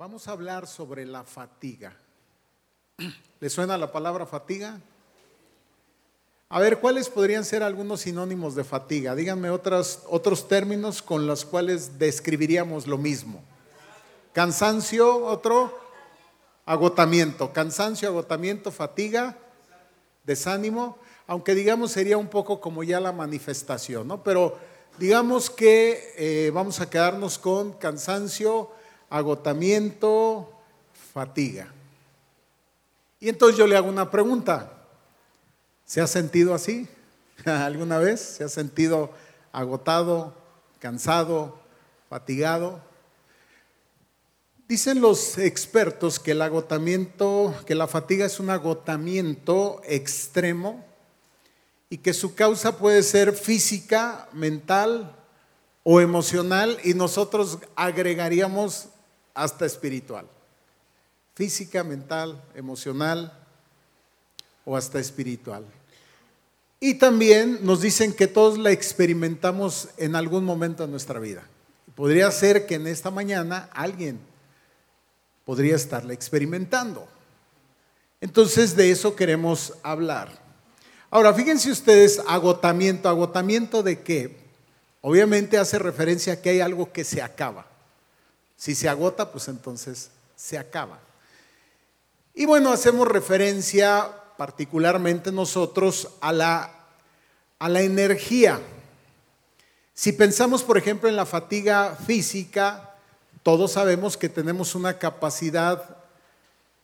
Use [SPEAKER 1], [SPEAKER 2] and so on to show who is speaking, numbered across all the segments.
[SPEAKER 1] Vamos a hablar sobre la fatiga. ¿Le suena la palabra fatiga? A ver, ¿cuáles podrían ser algunos sinónimos de fatiga? Díganme otros, términos con los cuales describiríamos lo mismo. Cansancio, otro. Agotamiento. Cansancio, agotamiento, fatiga, desánimo. Aunque digamos sería un poco como ya la manifestación, ¿no? Pero digamos que eh, vamos a quedarnos con cansancio, agotamiento, fatiga. Y entonces yo le hago una pregunta. ¿Se ha sentido así alguna vez? ¿Se ha sentido agotado, cansado, fatigado? Dicen los expertos que el agotamiento, que la fatiga es un agotamiento extremo y que su causa puede ser física, mental o emocional y nosotros agregaríamos hasta espiritual. Física, mental, emocional o hasta espiritual. Y también nos dicen que todos la experimentamos en algún momento de nuestra vida. Podría ser que en esta mañana alguien podría estarla experimentando. Entonces de eso queremos hablar. Ahora, fíjense ustedes, agotamiento. ¿Agotamiento de qué? Obviamente hace referencia a que hay algo que se acaba. Si se agota, pues entonces se acaba. Y bueno, hacemos referencia particularmente nosotros a la, a la energía. Si pensamos, por ejemplo, en la fatiga física, todos sabemos que tenemos una capacidad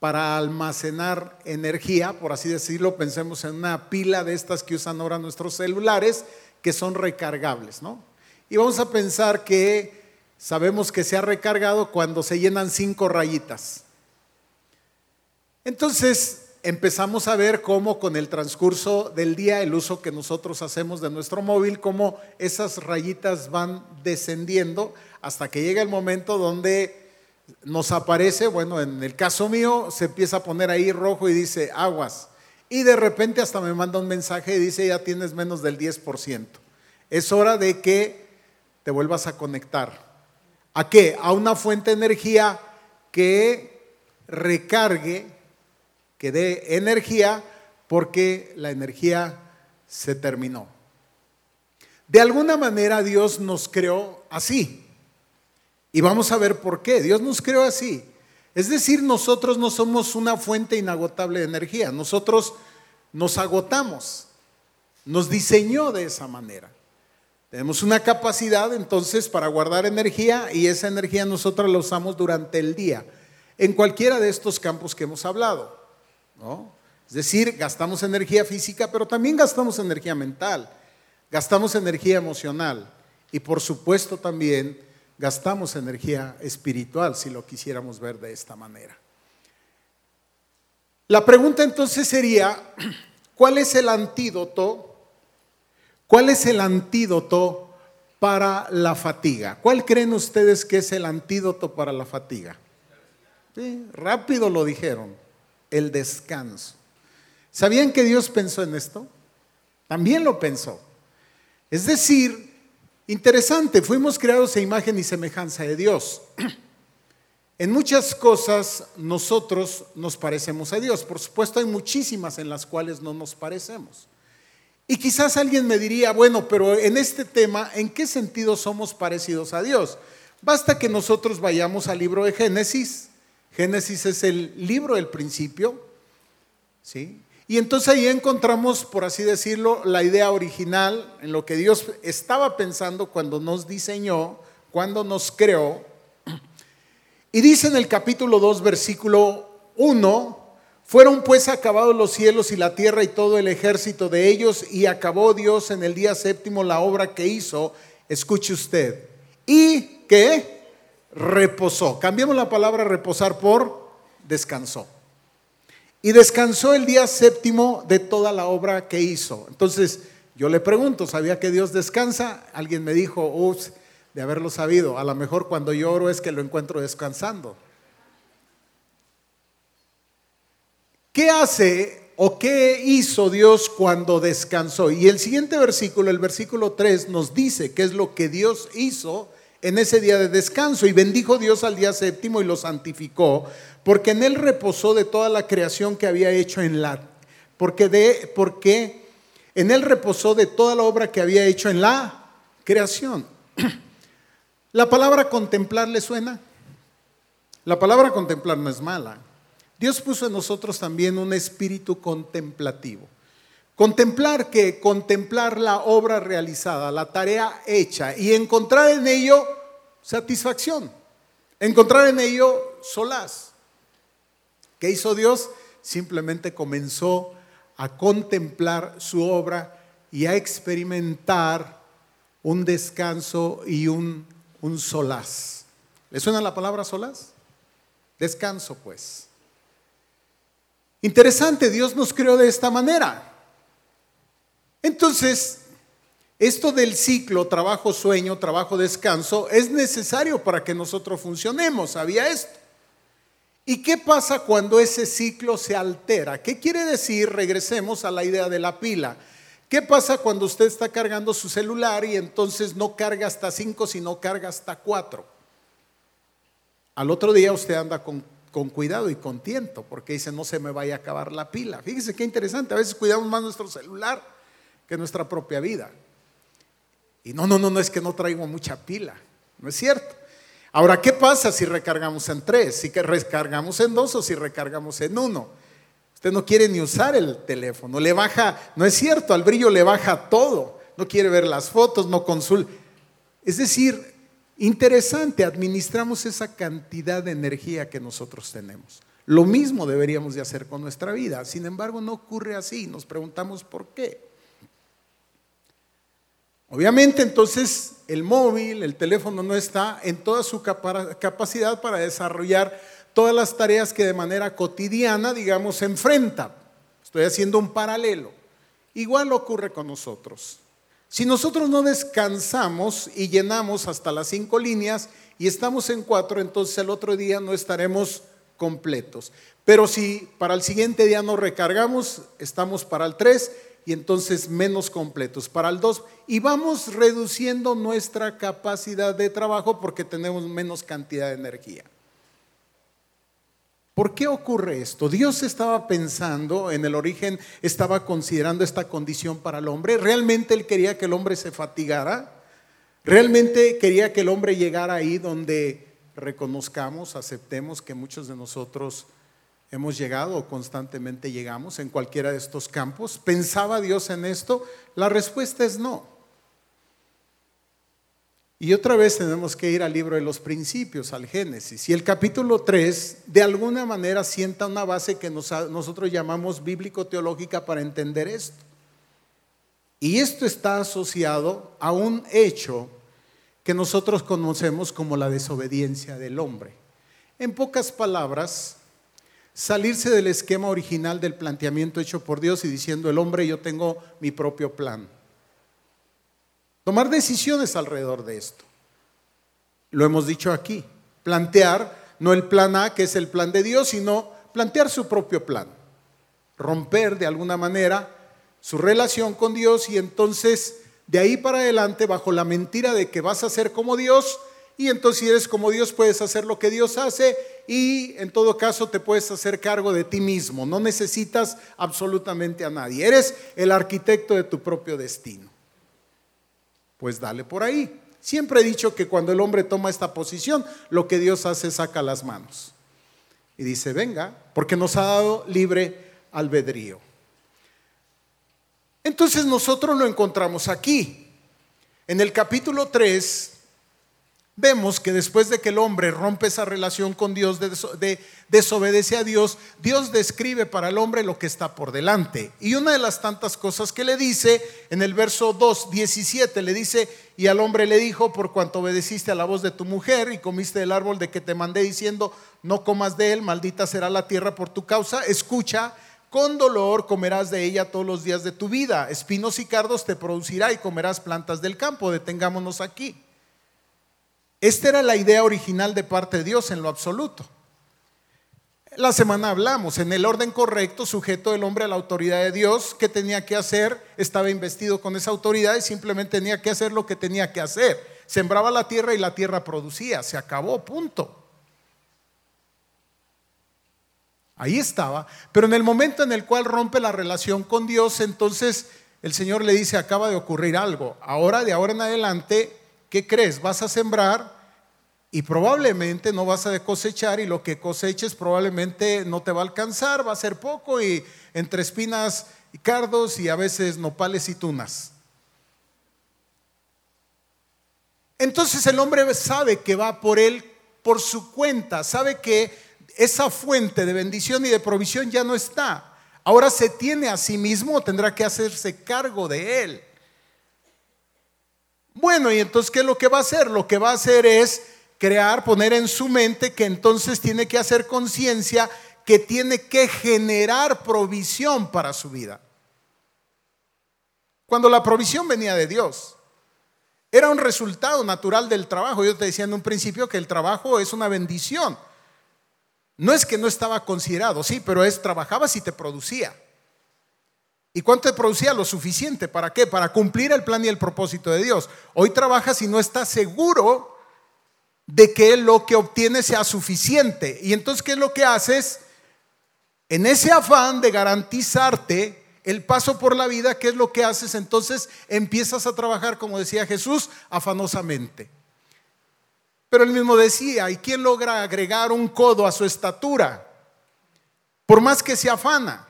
[SPEAKER 1] para almacenar energía, por así decirlo, pensemos en una pila de estas que usan ahora nuestros celulares, que son recargables, ¿no? Y vamos a pensar que sabemos que se ha recargado cuando se llenan cinco rayitas. Entonces empezamos a ver cómo con el transcurso del día, el uso que nosotros hacemos de nuestro móvil, cómo esas rayitas van descendiendo hasta que llega el momento donde nos aparece, bueno, en el caso mío se empieza a poner ahí rojo y dice aguas. Y de repente hasta me manda un mensaje y dice ya tienes menos del 10%. Es hora de que te vuelvas a conectar. ¿A qué? A una fuente de energía que recargue, que dé energía, porque la energía se terminó. De alguna manera Dios nos creó así. Y vamos a ver por qué. Dios nos creó así. Es decir, nosotros no somos una fuente inagotable de energía. Nosotros nos agotamos. Nos diseñó de esa manera. Tenemos una capacidad entonces para guardar energía y esa energía nosotros la usamos durante el día en cualquiera de estos campos que hemos hablado. ¿no? Es decir, gastamos energía física, pero también gastamos energía mental, gastamos energía emocional y por supuesto también gastamos energía espiritual si lo quisiéramos ver de esta manera. La pregunta entonces sería, ¿cuál es el antídoto ¿Cuál es el antídoto para la fatiga? ¿Cuál creen ustedes que es el antídoto para la fatiga? rápido lo dijeron, el descanso. ¿Sabían que Dios pensó en esto? También lo pensó. Es decir, interesante, fuimos creados a imagen y semejanza de Dios. En muchas cosas nosotros nos parecemos a Dios. Por supuesto hay muchísimas en las cuales no nos parecemos. Y quizás alguien me diría, bueno, pero en este tema, ¿en qué sentido somos parecidos a Dios? Basta que nosotros vayamos al libro de Génesis. Génesis es el libro del principio, ¿sí? Y entonces ahí encontramos, por así decirlo, la idea original en lo que Dios estaba pensando cuando nos diseñó, cuando nos creó. Y dice en el capítulo 2, versículo 1, fueron pues acabados los cielos y la tierra y todo el ejército de ellos y acabó Dios en el día séptimo la obra que hizo. Escuche usted. Y que reposó. Cambiemos la palabra reposar por descansó. Y descansó el día séptimo de toda la obra que hizo. Entonces, yo le pregunto, ¿sabía que Dios descansa? Alguien me dijo, ups, de haberlo sabido. A lo mejor cuando lloro es que lo encuentro descansando. ¿Qué hace o qué hizo Dios cuando descansó? Y el siguiente versículo, el versículo 3, nos dice qué es lo que Dios hizo en ese día de descanso y bendijo Dios al día séptimo y lo santificó, porque en él reposó de toda la creación que había hecho en la porque de porque en él reposó de toda la obra que había hecho en la creación. La palabra contemplar le suena? La palabra contemplar no es mala. Dios puso en nosotros también un espíritu contemplativo. Contemplar que contemplar la obra realizada, la tarea hecha y encontrar en ello satisfacción, encontrar en ello solaz. ¿Qué hizo Dios? Simplemente comenzó a contemplar su obra y a experimentar un descanso y un, un solaz. ¿Le suena la palabra solaz? Descanso, pues. Interesante, Dios nos creó de esta manera. Entonces, esto del ciclo trabajo, sueño, trabajo, descanso es necesario para que nosotros funcionemos. ¿Sabía esto? ¿Y qué pasa cuando ese ciclo se altera? ¿Qué quiere decir? Regresemos a la idea de la pila. ¿Qué pasa cuando usted está cargando su celular y entonces no carga hasta 5, sino carga hasta 4? Al otro día usted anda con, con, cuidado y con tiento, porque dice, no se me vaya a acabar la pila. Fíjese qué interesante, a veces cuidamos más nuestro celular que nuestra propia vida. Y no, no, no, no es que no traigo mucha pila, no es cierto. Ahora, ¿qué pasa si recargamos en tres? Si recargamos en dos o si recargamos en uno. Usted no quiere ni usar el teléfono, le baja, no es cierto, al brillo le baja todo, no quiere ver las fotos, no consulta. Es decir, interesante, administramos esa cantidad de energía que nosotros tenemos. Lo mismo deberíamos de hacer con nuestra vida, sin embargo no ocurre así, nos preguntamos por qué. Obviamente entonces el móvil, el teléfono no está en toda su capacidad para desarrollar todas las tareas que de manera cotidiana, digamos, enfrenta. Estoy haciendo un paralelo. Igual ocurre con nosotros. Si nosotros no descansamos y llenamos hasta las cinco líneas y estamos en cuatro, entonces el otro día no estaremos completos. Pero si para el siguiente día no recargamos, estamos para el tres y entonces menos completos para el 2 y vamos reduciendo nuestra capacidad de trabajo porque tenemos menos cantidad de energía. ¿Por qué ocurre esto? Dios estaba pensando en el origen, estaba considerando esta condición para el hombre. ¿Realmente Él quería que el hombre se fatigara? ¿Realmente quería que el hombre llegara ahí donde reconozcamos, aceptemos que muchos de nosotros hemos llegado o constantemente llegamos en cualquiera de estos campos. ¿Pensaba Dios en esto? La respuesta es no. Y otra vez tenemos que ir al libro de los principios, al Génesis. Y el capítulo 3 de alguna manera sienta una base que nosotros llamamos bíblico-teológica para entender esto. Y esto está asociado a un hecho que nosotros conocemos como la desobediencia del hombre. En pocas palabras, salirse del esquema original del planteamiento hecho por Dios y diciendo, el hombre, yo tengo mi propio plan. Tomar decisiones alrededor de esto. Lo hemos dicho aquí. Plantear no el plan A, que es el plan de Dios, sino plantear su propio plan. Romper de alguna manera su relación con Dios y entonces de ahí para adelante, bajo la mentira de que vas a ser como Dios, y entonces si eres como Dios puedes hacer lo que Dios hace y en todo caso te puedes hacer cargo de ti mismo. No necesitas absolutamente a nadie. Eres el arquitecto de tu propio destino. Pues dale por ahí. Siempre he dicho que cuando el hombre toma esta posición, lo que Dios hace es saca las manos. Y dice, venga, porque nos ha dado libre albedrío. Entonces nosotros lo encontramos aquí. En el capítulo 3 vemos que después de que el hombre rompe esa relación con Dios, de, desobedece a Dios, Dios describe para el hombre lo que está por delante. Y una de las tantas cosas que le dice en el verso 2, 17, le dice, y al hombre le dijo, por cuanto obedeciste a la voz de tu mujer y comiste del árbol de que te mandé diciendo, no comas de él, maldita será la tierra por tu causa, escucha. Con dolor comerás de ella todos los días de tu vida. Espinos y cardos te producirá y comerás plantas del campo. Detengámonos aquí. Esta era la idea original de parte de Dios en lo absoluto. La semana hablamos, en el orden correcto, sujeto el hombre a la autoridad de Dios, ¿qué tenía que hacer? Estaba investido con esa autoridad y simplemente tenía que hacer lo que tenía que hacer. sembraba la tierra y la tierra producía, se acabó, punto. Ahí estaba, pero en el momento en el cual rompe la relación con Dios, entonces el Señor le dice, acaba de ocurrir algo, ahora de ahora en adelante, ¿qué crees? Vas a sembrar y probablemente no vas a cosechar y lo que coseches probablemente no te va a alcanzar, va a ser poco y entre espinas y cardos y a veces nopales y tunas. Entonces el hombre sabe que va por él por su cuenta, sabe que esa fuente de bendición y de provisión ya no está. Ahora se tiene a sí mismo, tendrá que hacerse cargo de él. Bueno, y entonces, ¿qué es lo que va a hacer? Lo que va a hacer es crear, poner en su mente que entonces tiene que hacer conciencia que tiene que generar provisión para su vida. Cuando la provisión venía de Dios, era un resultado natural del trabajo. Yo te decía en un principio que el trabajo es una bendición. No es que no estaba considerado, sí, pero es trabajabas y te producía. ¿Y cuánto te producía? Lo suficiente. ¿Para qué? Para cumplir el plan y el propósito de Dios. Hoy trabajas y no estás seguro de que lo que obtienes sea suficiente. Y entonces, ¿qué es lo que haces? En ese afán de garantizarte el paso por la vida, ¿qué es lo que haces? Entonces empiezas a trabajar, como decía Jesús, afanosamente. Pero él mismo decía, ¿y quién logra agregar un codo a su estatura? Por más que se afana,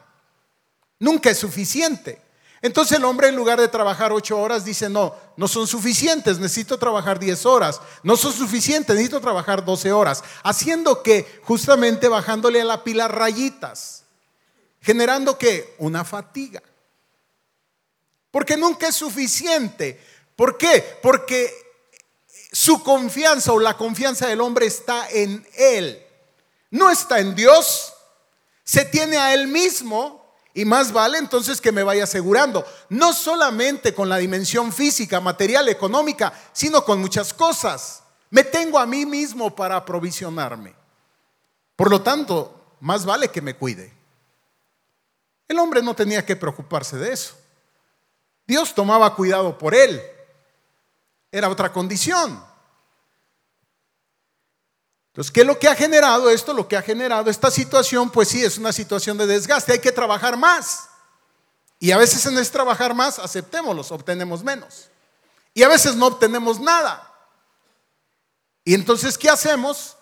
[SPEAKER 1] nunca es suficiente. Entonces el hombre en lugar de trabajar ocho horas dice, no, no son suficientes, necesito trabajar diez horas, no son suficientes, necesito trabajar doce horas, haciendo que justamente bajándole a la pila rayitas, generando que una fatiga. Porque nunca es suficiente. ¿Por qué? Porque su confianza o la confianza del hombre está en Él. No está en Dios. Se tiene a Él mismo y más vale entonces que me vaya asegurando, no solamente con la dimensión física, material, económica, sino con muchas cosas. Me tengo a mí mismo para aprovisionarme. Por lo tanto, más vale que me cuide. El hombre no tenía que preocuparse de eso. Dios tomaba cuidado por él. Era otra condición. Entonces, ¿qué es lo que ha generado esto? Lo que ha generado esta situación, pues sí, es una situación de desgaste. Hay que trabajar más. Y a veces en ese trabajar más, aceptémoslos, obtenemos menos. Y a veces no obtenemos nada. Y entonces, ¿qué hacemos?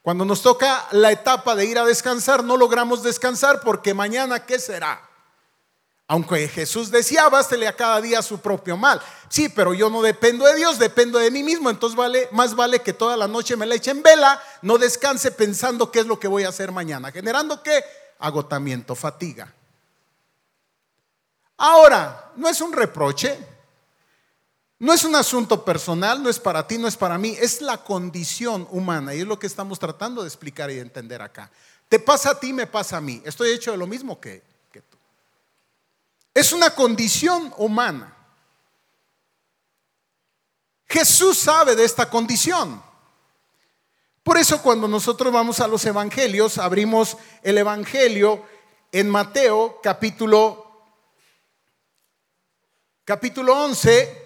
[SPEAKER 1] Cuando nos toca la etapa de ir a descansar, no logramos descansar porque mañana, ¿qué será? Aunque Jesús decía, bástele a cada día su propio mal. Sí, pero yo no dependo de Dios, dependo de mí mismo. Entonces vale, más vale que toda la noche me la eche en vela, no descanse pensando qué es lo que voy a hacer mañana, generando qué? Agotamiento, fatiga. Ahora, no es un reproche, no es un asunto personal, no es para ti, no es para mí, es la condición humana y es lo que estamos tratando de explicar y entender acá. Te pasa a ti, me pasa a mí. Estoy hecho de lo mismo que es una condición humana. Jesús sabe de esta condición. Por eso cuando nosotros vamos a los evangelios, abrimos el evangelio en Mateo capítulo capítulo 11,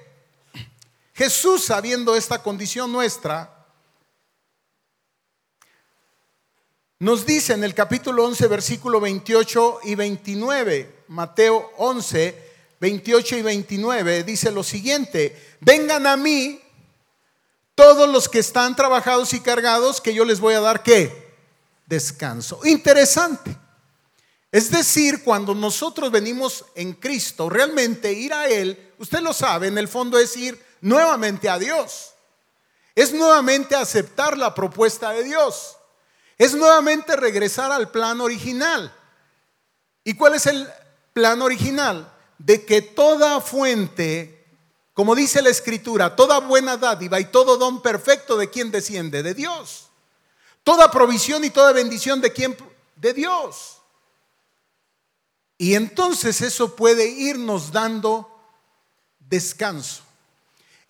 [SPEAKER 1] Jesús sabiendo esta condición nuestra, nos dice en el capítulo 11, versículo 28 y 29, Mateo 11, 28 y 29, dice lo siguiente, vengan a mí todos los que están trabajados y cargados, que yo les voy a dar qué? Descanso. Interesante. Es decir, cuando nosotros venimos en Cristo, realmente ir a Él, usted lo sabe, en el fondo es ir nuevamente a Dios. Es nuevamente aceptar la propuesta de Dios. Es nuevamente regresar al plan original. ¿Y cuál es el plan original de que toda fuente, como dice la escritura, toda buena dádiva y todo don perfecto de quien desciende, de Dios. Toda provisión y toda bendición de quien, de Dios. Y entonces eso puede irnos dando descanso.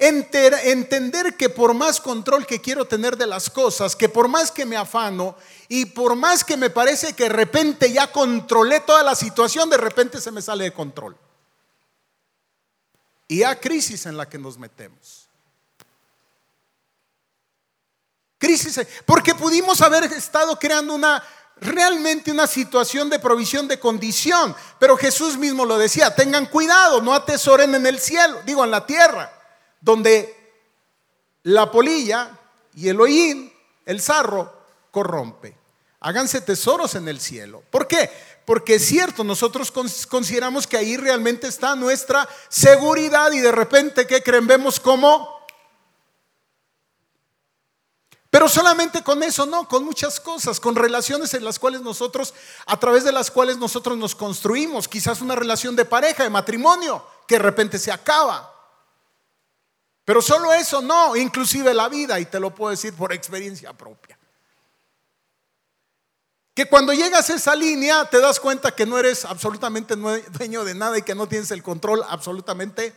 [SPEAKER 1] Entender que por más control que quiero tener de las cosas, que por más que me afano y por más que me parece que de repente ya controlé toda la situación, de repente se me sale de control. Y hay crisis en la que nos metemos. Crisis, porque pudimos haber estado creando una realmente una situación de provisión de condición, pero Jesús mismo lo decía, tengan cuidado, no atesoren en el cielo, digo en la tierra, donde la polilla y el hollín, el sarro, corrompe. Háganse tesoros en el cielo. ¿Por qué? Porque es cierto, nosotros consideramos que ahí realmente está nuestra seguridad y de repente, ¿qué creen? Vemos como pero solamente con eso, no, con muchas cosas, con relaciones en las cuales nosotros, a través de las cuales nosotros nos construimos, quizás una relación de pareja, de matrimonio, que de repente se acaba. Pero solo eso, no, inclusive la vida, y te lo puedo decir por experiencia propia. Que cuando llegas a esa línea te das cuenta que no eres absolutamente dueño de nada y que no tienes el control absolutamente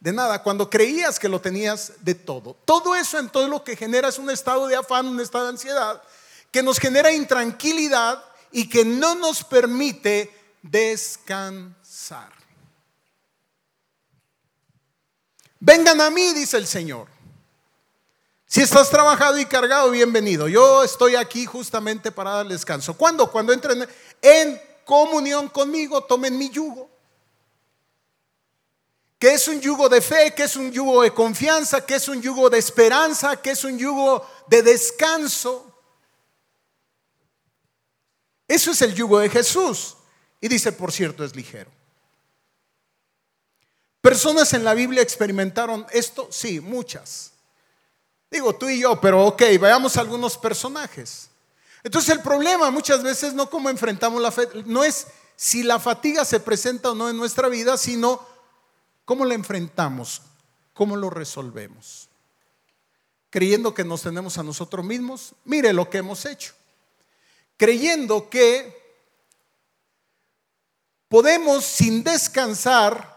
[SPEAKER 1] de nada, cuando creías que lo tenías de todo. Todo eso en todo lo que genera es un estado de afán, un estado de ansiedad, que nos genera intranquilidad y que no nos permite descansar. Vengan a mí, dice el Señor. Si estás trabajado y cargado, bienvenido. Yo estoy aquí justamente para dar descanso. ¿Cuándo? Cuando entren en comunión conmigo, tomen mi yugo que es un yugo de fe, que es un yugo de confianza, que es un yugo de esperanza, que es un yugo de descanso. Eso es el yugo de Jesús. Y dice, por cierto, es ligero. ¿Personas en la Biblia experimentaron esto? Sí, muchas. Digo tú y yo, pero ok, veamos algunos personajes. Entonces el problema muchas veces no como enfrentamos la fe, no es si la fatiga se presenta o no en nuestra vida, sino ¿Cómo la enfrentamos? ¿Cómo lo resolvemos? Creyendo que nos tenemos a nosotros mismos, mire lo que hemos hecho. Creyendo que podemos sin descansar,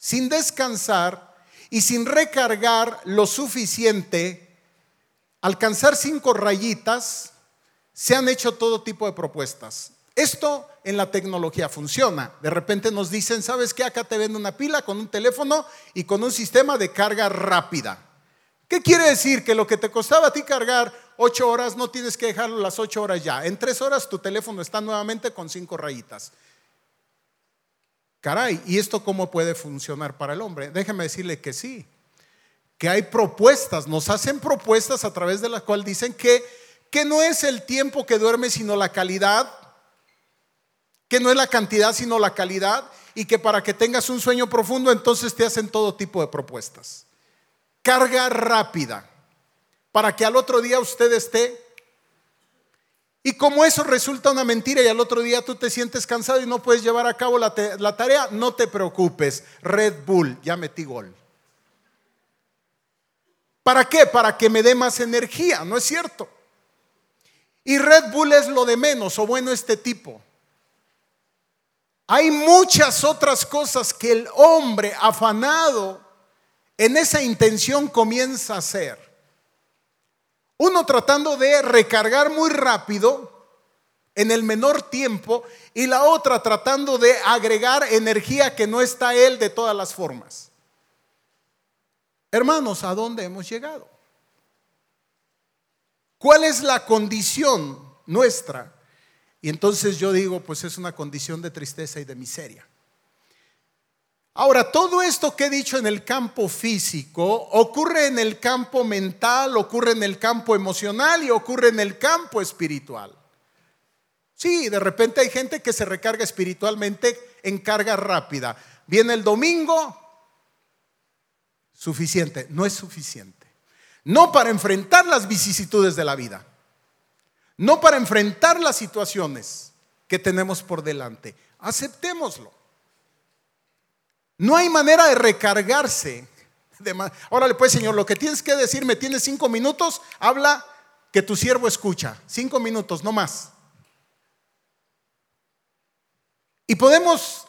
[SPEAKER 1] sin descansar y sin recargar lo suficiente, alcanzar cinco rayitas, se han hecho todo tipo de propuestas. Esto en la tecnología funciona. De repente nos dicen, ¿sabes qué? Acá te vende una pila con un teléfono y con un sistema de carga rápida. ¿Qué quiere decir? Que lo que te costaba a ti cargar ocho horas, no tienes que dejarlo las ocho horas ya. En tres horas tu teléfono está nuevamente con cinco rayitas. Caray, ¿y esto cómo puede funcionar para el hombre? Déjeme decirle que sí, que hay propuestas, nos hacen propuestas a través de las cuales dicen que, que no es el tiempo que duerme, sino la calidad que no es la cantidad sino la calidad y que para que tengas un sueño profundo entonces te hacen todo tipo de propuestas. Carga rápida para que al otro día usted esté y como eso resulta una mentira y al otro día tú te sientes cansado y no puedes llevar a cabo la, la, tarea, no te preocupes. Red Bull, ya metí gol. ¿Para qué? Para que me dé más energía, ¿no es cierto? Y Red Bull es lo de menos, o bueno, este tipo. Hay muchas otras cosas que el hombre afanado en esa intención comienza a hacer. Uno tratando de recargar muy rápido en el menor tiempo y la otra tratando de agregar energía que no está él de todas las formas. Hermanos, ¿a dónde hemos llegado? ¿Cuál es la condición nuestra? Y entonces yo digo, pues es una condición de tristeza y de miseria. Ahora, todo esto que he dicho en el campo físico ocurre en el campo mental, ocurre en el campo emocional y ocurre en el campo espiritual. Sí, de repente hay gente que se recarga espiritualmente en carga rápida. Viene el domingo, suficiente, no es suficiente. No para enfrentar las vicisitudes de la vida no para enfrentar las situaciones que tenemos por delante. Aceptémoslo. No hay manera de recargarse. Órale, pues, Señor, lo que tienes que decirme, tienes cinco minutos, habla que tu siervo escucha. Cinco minutos, no más. Y podemos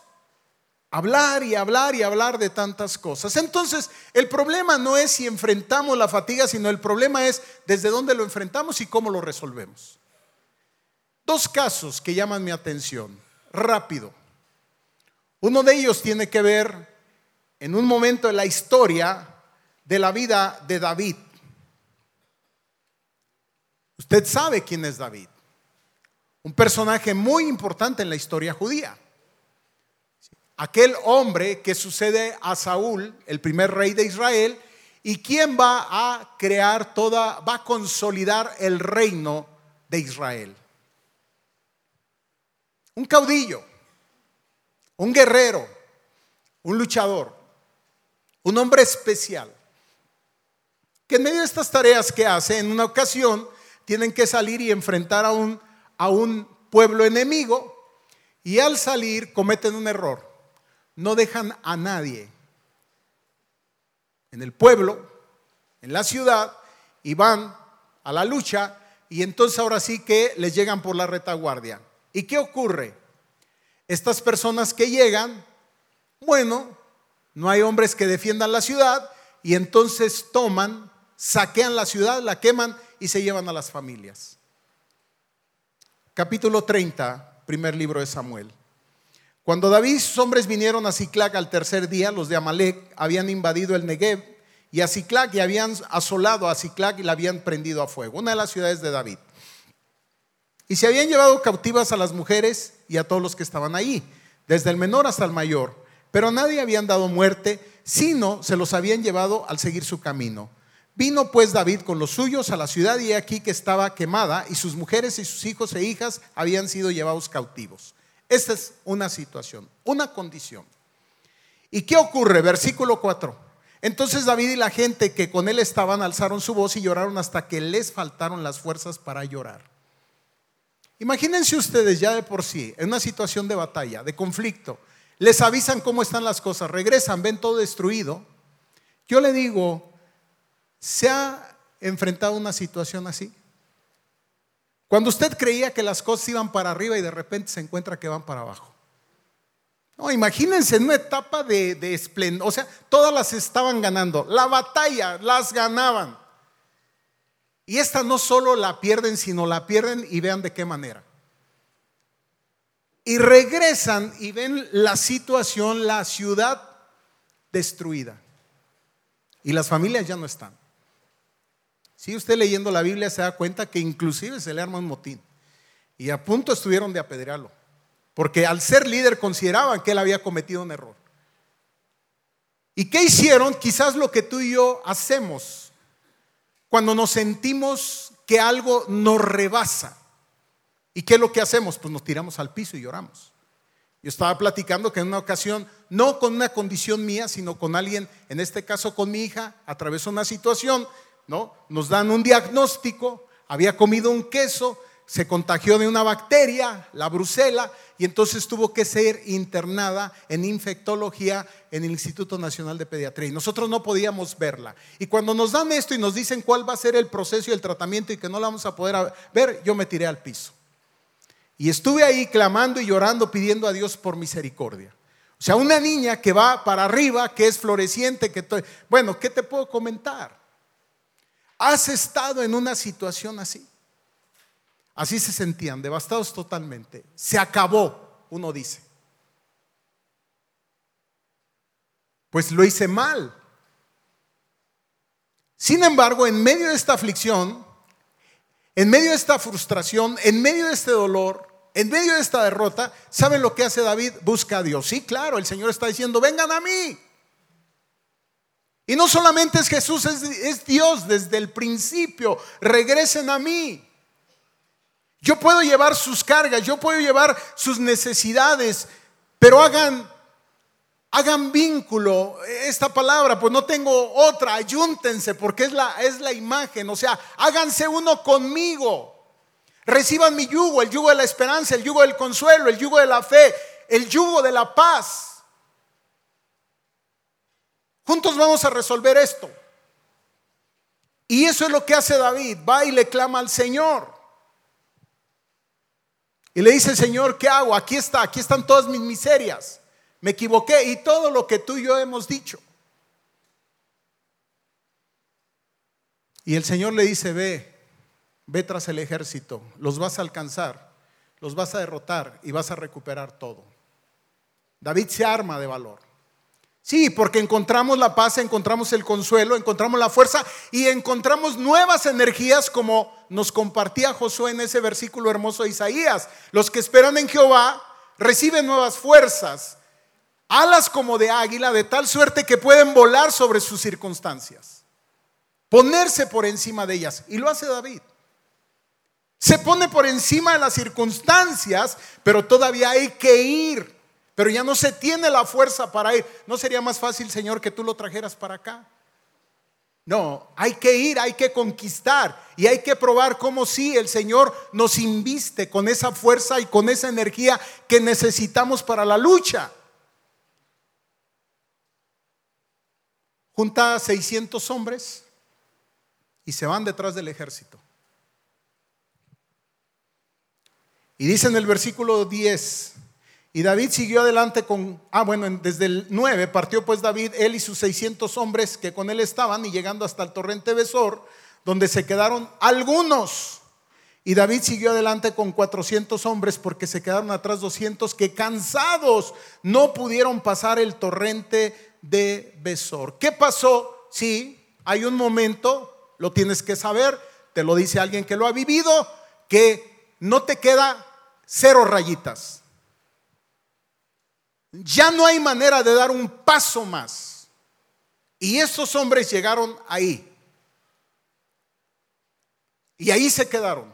[SPEAKER 1] hablar y hablar y hablar de tantas cosas. Entonces, el problema no es si enfrentamos la fatiga, sino el problema es desde dónde lo enfrentamos y cómo lo resolvemos. Dos casos que llaman mi atención, rápido. Uno de ellos tiene que ver en un momento de la historia de la vida de David. Usted sabe quién es David. Un personaje muy importante en la historia judía. Aquel hombre que sucede a Saúl, el primer rey de Israel, y quien va a crear toda, va a consolidar el reino de Israel. Un caudillo, un guerrero, un luchador, un hombre especial, que en medio de estas tareas que hace, en una ocasión, tienen que salir y enfrentar a un, a un pueblo enemigo, y al salir cometen un error. No dejan a nadie en el pueblo, en la ciudad, y van a la lucha, y entonces ahora sí que les llegan por la retaguardia. ¿Y qué ocurre? Estas personas que llegan, bueno, no hay hombres que defiendan la ciudad, y entonces toman, saquean la ciudad, la queman y se llevan a las familias. Capítulo 30, primer libro de Samuel. Cuando David y sus hombres vinieron a Ciclac al tercer día, los de Amalek habían invadido el Negev y a Ciclac y habían asolado a Ciclac y la habían prendido a fuego, una de las ciudades de David. Y se habían llevado cautivas a las mujeres y a todos los que estaban ahí, desde el menor hasta el mayor, pero a nadie habían dado muerte, sino se los habían llevado al seguir su camino. Vino pues David con los suyos a la ciudad y aquí que estaba quemada y sus mujeres y sus hijos e hijas habían sido llevados cautivos. Esta es una situación, una condición. ¿Y qué ocurre? Versículo 4. Entonces David y la gente que con él estaban alzaron su voz y lloraron hasta que les faltaron las fuerzas para llorar. Imagínense ustedes ya de por sí, en una situación de batalla, de conflicto, les avisan cómo están las cosas, regresan, ven todo destruido. Yo le digo, ¿se ha enfrentado una situación así? Cuando usted creía que las cosas iban para arriba y de repente se encuentra que van para abajo. No, imagínense en una etapa de, de esplendor, o sea, todas las estaban ganando, la batalla las ganaban. Y esta no solo la pierden, sino la pierden y vean de qué manera. Y regresan y ven la situación, la ciudad destruida. Y las familias ya no están. Si usted leyendo la Biblia se da cuenta que inclusive se le arma un motín. Y a punto estuvieron de apedrearlo. Porque al ser líder consideraban que él había cometido un error. ¿Y qué hicieron? Quizás lo que tú y yo hacemos cuando nos sentimos que algo nos rebasa. ¿Y qué es lo que hacemos? Pues nos tiramos al piso y lloramos. Yo estaba platicando que en una ocasión, no con una condición mía, sino con alguien, en este caso con mi hija, atravesó una situación ¿no? Nos dan un diagnóstico, había comido un queso, se contagió de una bacteria, la brusela, y entonces tuvo que ser internada en infectología en el Instituto Nacional de Pediatría. Y nosotros no podíamos verla. Y cuando nos dan esto y nos dicen cuál va a ser el proceso y el tratamiento y que no la vamos a poder ver, yo me tiré al piso. Y estuve ahí clamando y llorando, pidiendo a Dios por misericordia. O sea, una niña que va para arriba, que es floreciente, que... Bueno, ¿qué te puedo comentar? ¿Has estado en una situación así? Así se sentían, devastados totalmente. Se acabó, uno dice. Pues lo hice mal. Sin embargo, en medio de esta aflicción, en medio de esta frustración, en medio de este dolor, en medio de esta derrota, ¿saben lo que hace David? Busca a Dios. Sí, claro, el Señor está diciendo, vengan a mí. Y no solamente es Jesús, es, Dios desde el principio. Regresen a mí. Yo puedo llevar sus cargas, yo puedo llevar sus necesidades, pero hagan, hagan vínculo. Esta palabra, pues no tengo otra, ayúntense, porque es la, es la imagen. O sea, háganse uno conmigo. Reciban mi yugo, el yugo de la esperanza, el yugo del consuelo, el yugo de la fe, el yugo de la paz. Juntos vamos a resolver esto. Y eso es lo que hace David. Va y le clama al Señor. Y le dice, Señor, ¿qué hago? Aquí está, aquí están todas mis miserias. Me equivoqué y todo lo que tú y yo hemos dicho. Y el Señor le dice, ve, ve tras el ejército, los vas a alcanzar, los vas a derrotar y vas a recuperar todo. David se arma de valor Sí, porque encontramos la paz, encontramos el consuelo, encontramos la fuerza y encontramos nuevas energías como nos compartía Josué en ese versículo hermoso de Isaías. Los que esperan en Jehová reciben nuevas fuerzas, alas como de águila, de tal suerte que pueden volar sobre sus circunstancias, ponerse por encima de ellas. Y lo hace David. Se pone por encima de las circunstancias, pero todavía hay que ir. Pero ya no se tiene la fuerza para ir. ¿No sería más fácil, Señor, que tú lo trajeras para acá? No, hay que ir, hay que conquistar y hay que probar cómo sí el Señor nos inviste con esa fuerza y con esa energía que necesitamos para la lucha. Junta a 600 hombres y se van detrás del ejército. Y dice en el versículo 10, y David siguió adelante con, ah bueno, desde el 9 partió pues David, él y sus 600 hombres que con él estaban y llegando hasta el torrente Besor, donde se quedaron algunos. Y David siguió adelante con 400 hombres porque se quedaron atrás 200 que cansados no pudieron pasar el torrente de Besor. ¿Qué pasó? Sí, hay un momento, lo tienes que saber, te lo dice alguien que lo ha vivido, que no te queda cero rayitas. Ya no hay manera de dar un paso más. Y esos hombres llegaron ahí. Y ahí se quedaron.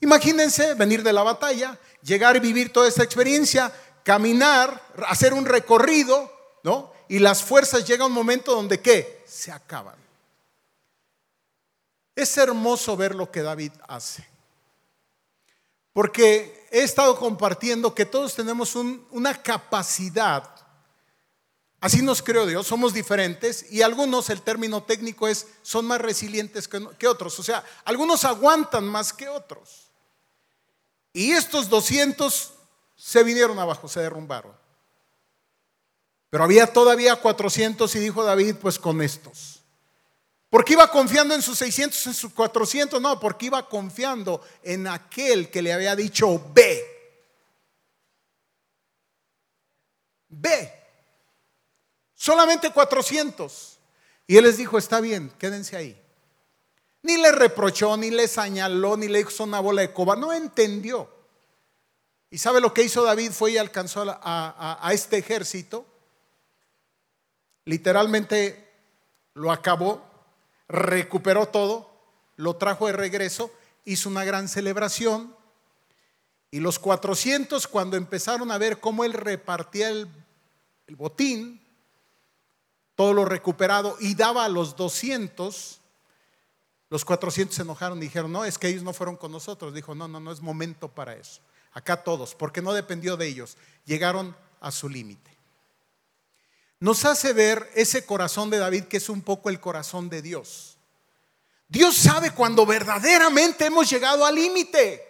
[SPEAKER 1] Imagínense venir de la batalla, llegar y vivir toda esta experiencia, caminar, hacer un recorrido, ¿no? Y las fuerzas llega un momento donde ¿qué? Se acaban. Es hermoso ver lo que David hace. Porque he estado compartiendo que todos tenemos una capacidad, así nos creó Dios, somos diferentes y algunos, el término técnico es, son más resilientes que, que otros. O sea, algunos aguantan más que otros. Y estos 200 se vinieron abajo, se derrumbaron. Pero había todavía 400 y dijo David, pues con estos. Porque iba confiando en sus 600, en sus 400, no, porque iba confiando en aquel que le había dicho, ve. Ve. Solamente 400. Y él les dijo, está bien, quédense ahí. Ni le reprochó, ni le señaló, ni le hizo una bola de coba. No entendió. ¿Y sabe lo que hizo David? Fue y alcanzó a, a este ejército. Literalmente lo acabó recuperó todo, lo trajo de regreso, hizo una gran celebración. Y los 400, cuando empezaron a ver cómo él repartía el, botín, todo lo recuperado, y daba a los 200, los 400 se enojaron y dijeron, no, es que ellos no fueron con nosotros. Dijo, no, no, no es momento para eso. Acá todos, porque no dependió de ellos. Llegaron a su límite nos hace ver ese corazón de David que es un poco el corazón de Dios. Dios sabe cuando verdaderamente hemos llegado al límite.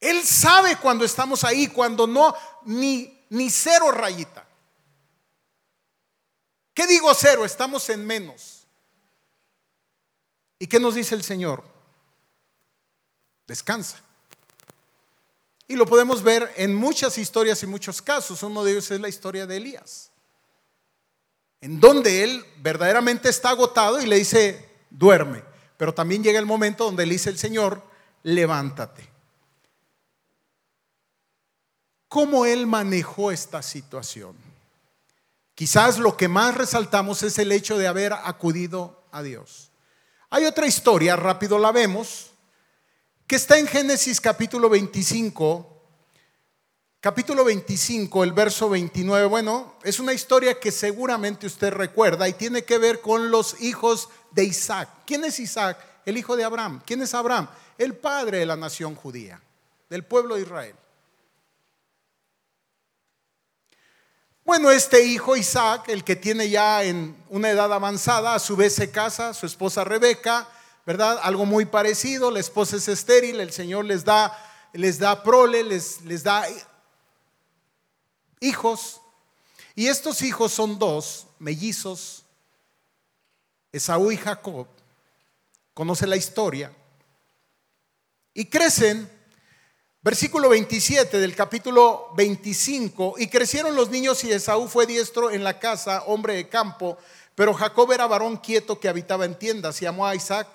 [SPEAKER 1] Él sabe cuando estamos ahí, cuando no, ni, ni cero rayita. ¿Qué digo cero? Estamos en menos. ¿Y qué nos dice el Señor? Descansa. Y lo podemos ver en muchas historias y muchos casos. Uno de ellos es la historia de Elías, en donde él verdaderamente está agotado y le dice, duerme. Pero también llega el momento donde le dice el Señor, levántate. ¿Cómo él manejó esta situación? Quizás lo que más resaltamos es el hecho de haber acudido a Dios. Hay otra historia, rápido la vemos, que está en Génesis capítulo 25, capítulo 25, el verso 29. Bueno, es una historia que seguramente usted recuerda y tiene que ver con los hijos de Isaac. ¿Quién es Isaac? El hijo de Abraham. ¿Quién es Abraham? El padre de la nación judía, del pueblo de Israel. Bueno, este hijo Isaac, el que tiene ya en una edad avanzada, a su vez se casa, su esposa Rebeca, ¿verdad? Algo muy parecido, la esposa es estéril, el Señor les da, les da prole, les, les da hijos. Y estos hijos son dos, mellizos, Esaú y Jacob. Conoce la historia. Y crecen Versículo 27 del capítulo 25. Y crecieron los niños y Esaú fue diestro en la casa, hombre de campo, pero Jacob era varón quieto que habitaba en tiendas y amó a Isaac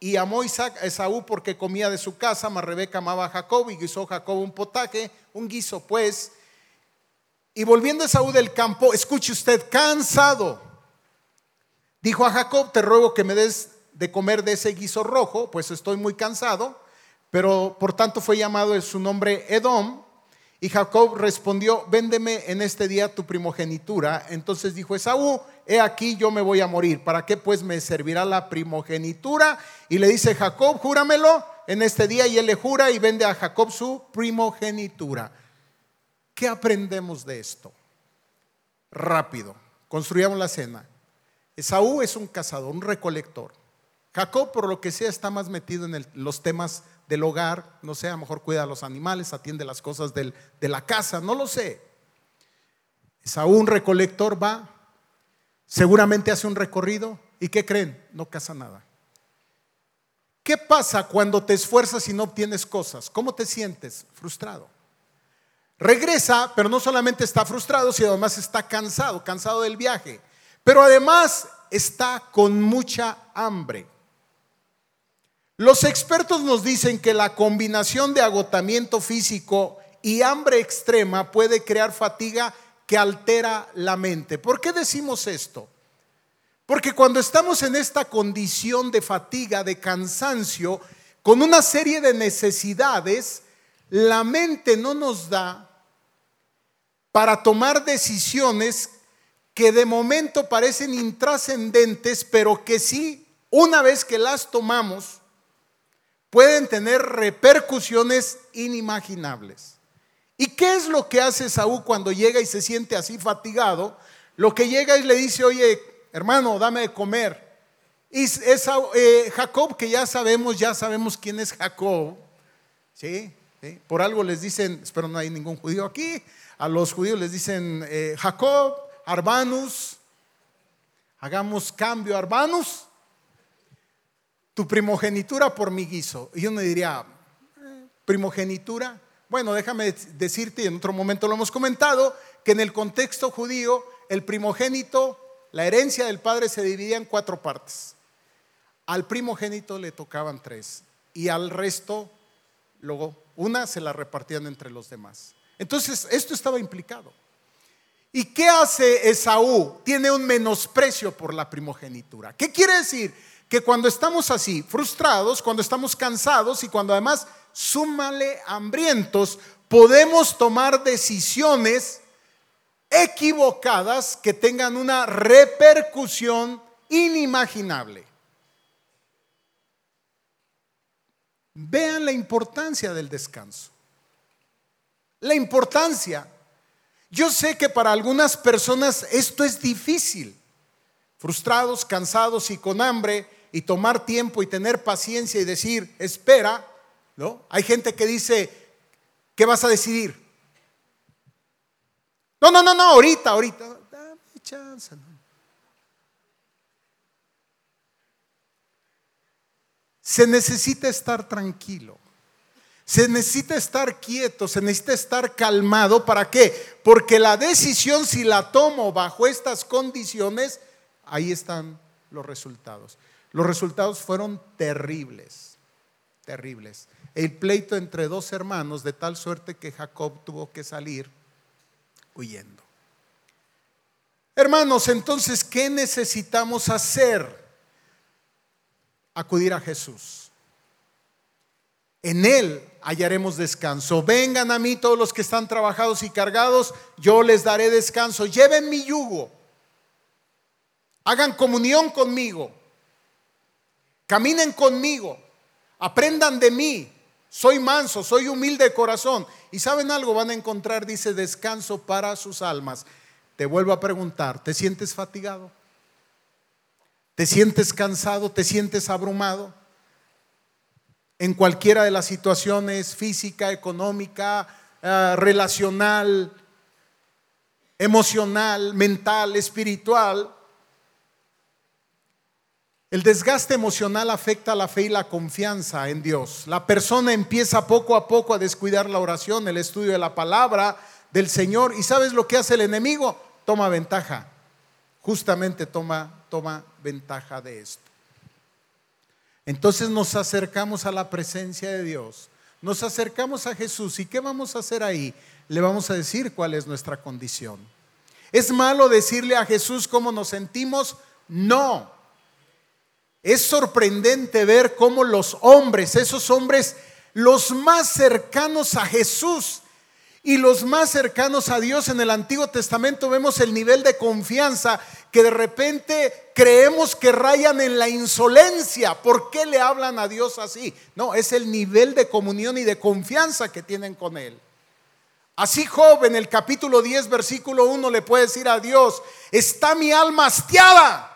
[SPEAKER 1] y amó Isaac a Esaú porque comía de su casa, mas Rebeca amaba a Jacob y guisó Jacob un potaje, un guiso pues. Y volviendo Esaú del campo, escuche usted, cansado, dijo a Jacob, te ruego que me des de comer de ese guiso rojo, pues estoy muy cansado. Pero por tanto fue llamado su nombre Edom. Y Jacob respondió, véndeme en este día tu primogenitura. Entonces dijo Esaú, he aquí yo me voy a morir. ¿Para qué pues me servirá la primogenitura? Y le dice Jacob, júramelo en este día. Y él le jura y vende a Jacob su primogenitura. ¿Qué aprendemos de esto? Rápido, construyamos la cena. Esaú es un cazador, un recolector. Jacob, por lo que sea, está más metido en los temas del hogar, no sé, a lo mejor cuida a los animales, atiende las cosas de la casa, no lo sé. Esaú, un recolector, va, seguramente hace un recorrido y ¿qué creen? No caza nada. ¿Qué pasa cuando te esfuerzas y no obtienes cosas? ¿Cómo te sientes? Frustrado. Regresa, pero no solamente está frustrado, sino además está cansado, cansado del viaje. Pero además está con mucha hambre. Los expertos nos dicen que la combinación de agotamiento físico y hambre extrema puede crear fatiga que altera la mente. ¿Por qué decimos esto? Porque cuando estamos en esta condición de fatiga, de cansancio, con una serie de necesidades, la mente no nos da para tomar decisiones que de momento parecen intrascendentes, pero que sí, una vez que las tomamos, pueden tener repercusiones inimaginables. ¿Y qué es lo que hace Saúl cuando llega y se siente así fatigado? Lo que llega y le dice, oye, hermano, dame de comer. Y es, eh, Jacob, que ya sabemos, ya sabemos quién es Jacob. ¿Sí? Por algo les dicen, espero no hay ningún judío aquí, a los judíos les dicen eh, Jacob, Arbanus, hagamos cambio, Arbanus tu primogenitura por mi guiso. Y uno diría, eh, primogenitura. Bueno, déjame decirte, en otro momento lo hemos comentado, que en el contexto judío, el primogénito, la herencia del padre se dividía en cuatro partes. Al primogénito le tocaban tres y al resto, luego, una se la repartían entre los demás. Entonces, esto estaba implicado. ¿Y qué hace Esaú? Tiene un menosprecio por la primogenitura. ¿Qué quiere decir? Que cuando estamos así, frustrados, cuando estamos cansados y cuando además súmale hambrientos, podemos tomar decisiones equivocadas que tengan una repercusión inimaginable. Vean la importancia del descanso. La importancia. Yo sé que para algunas personas esto es difícil. Frustrados, cansados y con hambre, y tomar tiempo y tener paciencia y decir, espera, ¿no? Hay gente que dice, ¿qué vas a decidir? No, no, no, no, ahorita, ahorita. Dame chance. Se necesita estar tranquilo. Se necesita estar quieto, se necesita estar calmado. ¿Para qué? Porque la decisión, si la tomo bajo estas condiciones, ahí están los resultados. Los resultados fueron terribles, terribles. El pleito entre dos hermanos de tal suerte que Jacob tuvo que salir huyendo. Hermanos, entonces, ¿qué necesitamos hacer? Acudir a Jesús. En Él hallaremos descanso. Vengan a mí todos los que están trabajados y cargados, yo les daré descanso. Lleven mi yugo. Hagan comunión conmigo. Caminen conmigo, aprendan de mí. Soy manso, soy humilde de corazón. Y saben algo, van a encontrar, dice, descanso para sus almas. Te vuelvo a preguntar, ¿te sientes fatigado? ¿Te sientes cansado? ¿Te sientes abrumado? En cualquiera de las situaciones física, económica, eh, relacional, emocional, mental, espiritual, El desgaste emocional afecta la fe y la confianza en Dios. La persona empieza poco a poco a descuidar la oración, el estudio de la palabra del Señor. ¿Y sabes lo que hace el enemigo? Toma ventaja. Justamente toma, toma ventaja de esto. Entonces nos acercamos a la presencia de Dios. Nos acercamos a Jesús. ¿Y qué vamos a hacer ahí? Le vamos a decir cuál es nuestra condición. ¿Es malo decirle a Jesús cómo nos sentimos? No. Es sorprendente ver cómo los hombres, esos hombres, los más cercanos a Jesús y los más cercanos a Dios en el Antiguo Testamento, vemos el nivel de confianza que de repente creemos que rayan en la insolencia. ¿Por qué le hablan a Dios así? No, es el nivel de comunión y de confianza que tienen con Él. Así Job en el capítulo 10, versículo 1 le puede decir a Dios, está mi alma hastiada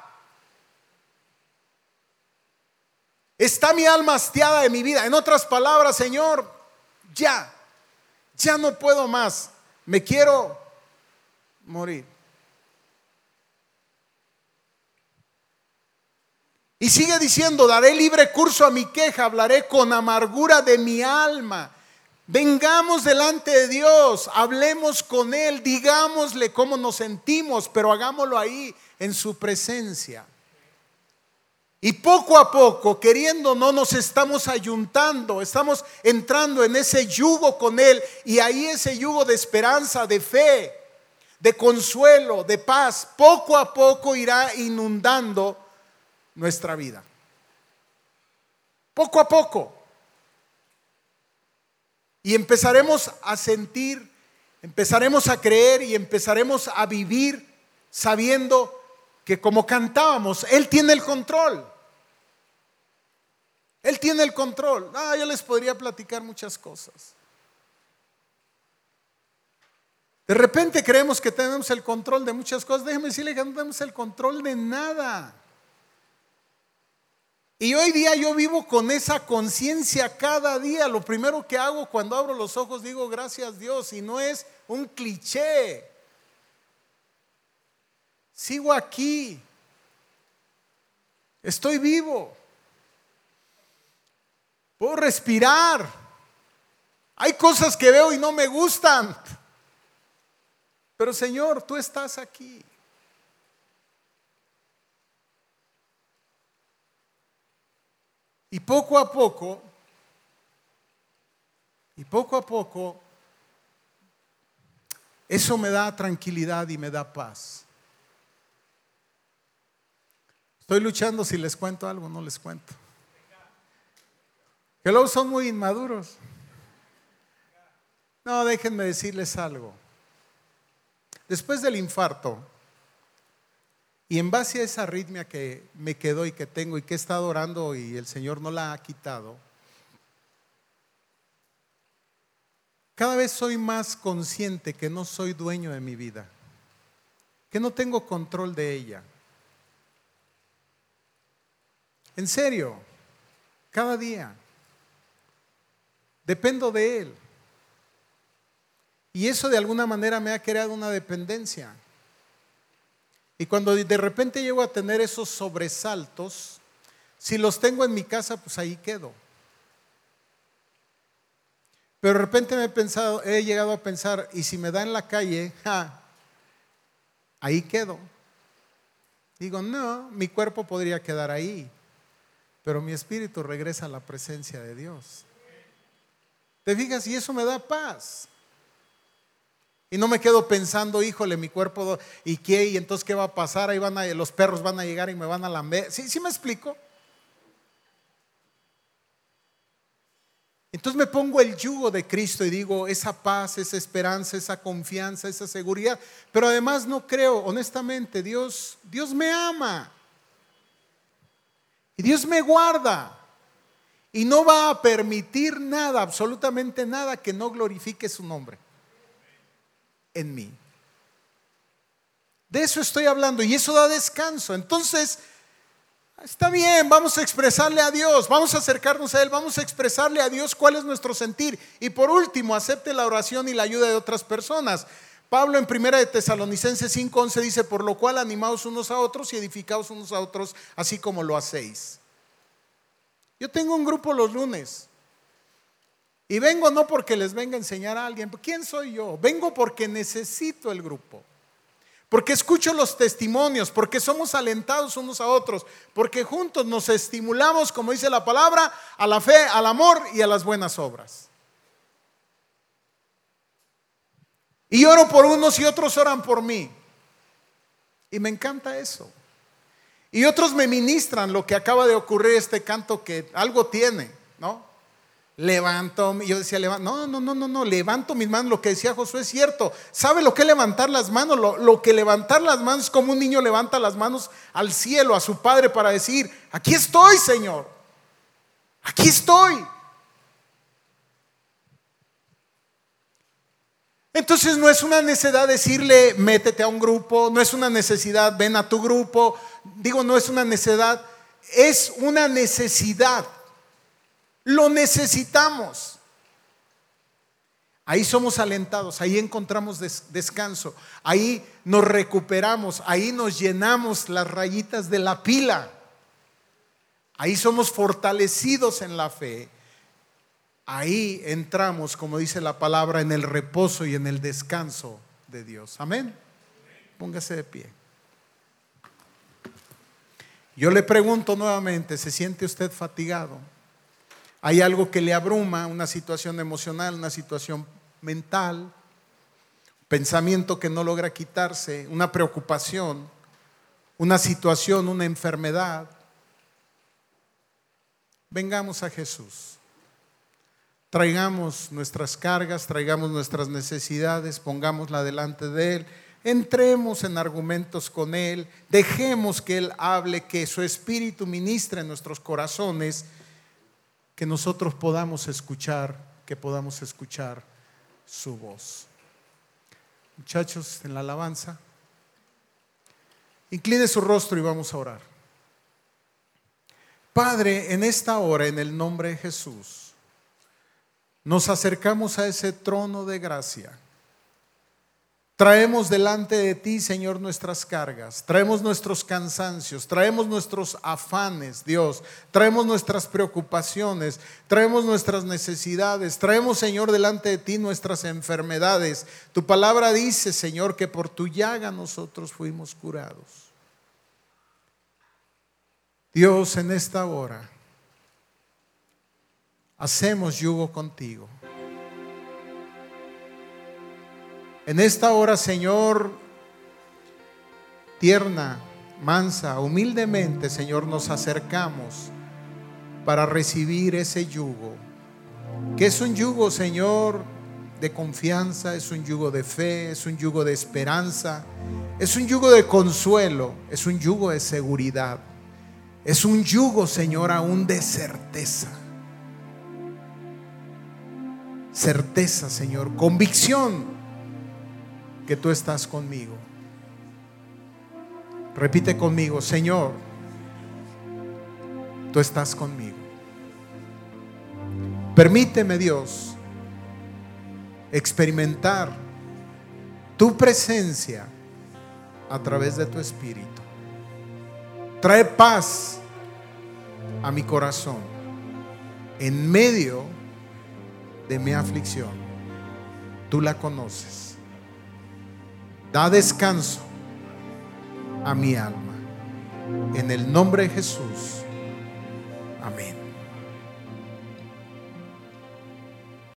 [SPEAKER 1] Está mi alma hastiada de mi vida. En otras palabras, Señor, ya, ya no puedo más. Me quiero morir. Y sigue diciendo, daré libre curso a mi queja, hablaré con amargura de mi alma. Vengamos delante de Dios, hablemos con Él, digámosle cómo nos sentimos, pero hagámoslo ahí en su presencia. Y poco a poco, queriendo no, nos estamos ayuntando, estamos entrando en ese yugo con Él y ahí ese yugo de esperanza, de fe, de consuelo, de paz, poco a poco irá inundando nuestra vida. Poco a poco. Y empezaremos a sentir, empezaremos a creer y empezaremos a vivir sabiendo que como cantábamos, Él tiene el control. Él tiene el control. Ah, yo les podría platicar muchas cosas. De repente creemos que tenemos el control de muchas cosas. Déjenme decirle que no tenemos el control de nada. Y hoy día yo vivo con esa conciencia cada día. Lo primero que hago cuando abro los ojos digo gracias Dios y no es un cliché. Sigo aquí. Estoy vivo. Puedo respirar. Hay cosas que veo y no me gustan. Pero Señor, tú estás aquí. Y poco a poco, y poco a poco, eso me da tranquilidad y me da paz. Estoy luchando si les cuento algo, no les cuento que luego son muy inmaduros. No, déjenme decirles algo. Después del infarto, y en base a esa arritmia que me quedó y que tengo y que he estado orando y el Señor no la ha quitado, cada vez soy más consciente que no soy dueño de mi vida, que no tengo control de ella. En serio, cada día. Dependo de Él. Y eso de alguna manera me ha creado una dependencia. Y cuando de repente llego a tener esos sobresaltos, si los tengo en mi casa, pues ahí quedo. Pero de repente me he pensado, he llegado a pensar, y si me da en la calle, ahí quedo. Digo, no, mi cuerpo podría quedar ahí, pero mi espíritu regresa a la presencia de Dios. ¿Te fijas? Y eso me da paz. Y no me quedo pensando, híjole, mi cuerpo, ¿y qué? ¿Y entonces qué va a pasar? Ahí van a, los perros van a llegar y me van a lamber. ¿Sí, sí me explico? Entonces me pongo el yugo de Cristo y digo, esa paz, esa esperanza, esa confianza, esa seguridad. Pero además no creo, honestamente, Dios, Dios me ama. Y Dios me guarda y no va a permitir nada, absolutamente nada, que no glorifique su nombre en mí. De eso estoy hablando y eso da descanso. Entonces, está bien, vamos a expresarle a Dios, vamos a acercarnos a Él, vamos a expresarle a Dios cuál es nuestro sentir. Y por último, acepte la oración y la ayuda de otras personas. Pablo en primera de Tesalonicenses 5:11 dice, por lo cual animaos unos a otros y edificaos unos a otros, así como lo hacéis. Yo tengo un grupo los lunes. Y vengo no porque les venga a enseñar a alguien. ¿Quién soy yo? Vengo porque necesito el grupo. Porque escucho los testimonios, porque somos alentados unos a otros, porque juntos nos estimulamos, como dice la palabra, a la fe, al amor y a las buenas obras. Y oro por unos y otros oran por mí. Y me encanta eso. Y otros me ministran lo que acaba de ocurrir este canto que algo tiene, ¿no? Levanto, yo decía, no, no, no, no, no, levanto mis manos, lo que decía Josué es cierto. ¿Sabe lo que es levantar las manos? Lo, lo, que levantar las manos es como un niño levanta las manos al cielo, a su padre, para decir, aquí estoy, Señor, aquí estoy. Entonces no es una necesidad decirle, métete a un grupo, no es una necesidad, ven a tu grupo, digo, no es una necesidad, es una necesidad. Lo necesitamos. Ahí somos alentados, ahí encontramos descanso, ahí nos recuperamos, ahí nos llenamos las rayitas de la pila, ahí somos fortalecidos en la fe ahí entramos, como dice la palabra, en el reposo y en el descanso de Dios. Amén. Póngase de pie. Yo le pregunto nuevamente, ¿se siente usted fatigado? ¿Hay algo que le abruma, una situación emocional, una situación mental, pensamiento que no logra quitarse, una preocupación, una situación, una enfermedad? Vengamos a Jesús. Traigamos nuestras cargas, traigamos nuestras necesidades, pongámosla delante de Él, entremos en argumentos con Él, dejemos que Él hable, que su Espíritu ministre en nuestros corazones, que nosotros podamos escuchar, que podamos escuchar su voz. Muchachos, en la alabanza, incline su rostro y vamos a orar. Padre, en esta hora, en el nombre de Jesús, nos acercamos a ese trono de gracia. Traemos delante de ti, Señor, nuestras cargas, traemos nuestros cansancios, traemos nuestros afanes, Dios, traemos nuestras preocupaciones, traemos nuestras necesidades, traemos, Señor, delante de ti nuestras enfermedades. Tu palabra dice, Señor, que por tu llaga nosotros fuimos curados. Dios, en esta hora, hacemos yugo contigo. En esta hora, Señor, tierna, mansa, humildemente, Señor, nos acercamos para recibir ese yugo. Que es un yugo, Señor, de confianza, es un yugo de fe, es un yugo de esperanza, es un yugo de consuelo, es un yugo de seguridad, es un yugo, Señor, aún de certeza certeza, Señor, convicción que tú estás conmigo. Repite conmigo, Señor, tú estás conmigo. Permíteme, Dios, experimentar tu presencia a través de tu Espíritu. Trae paz a mi corazón en medio de mi aflicción. Tú la conoces. Da descanso a mi alma. En el nombre de Jesús. Amén.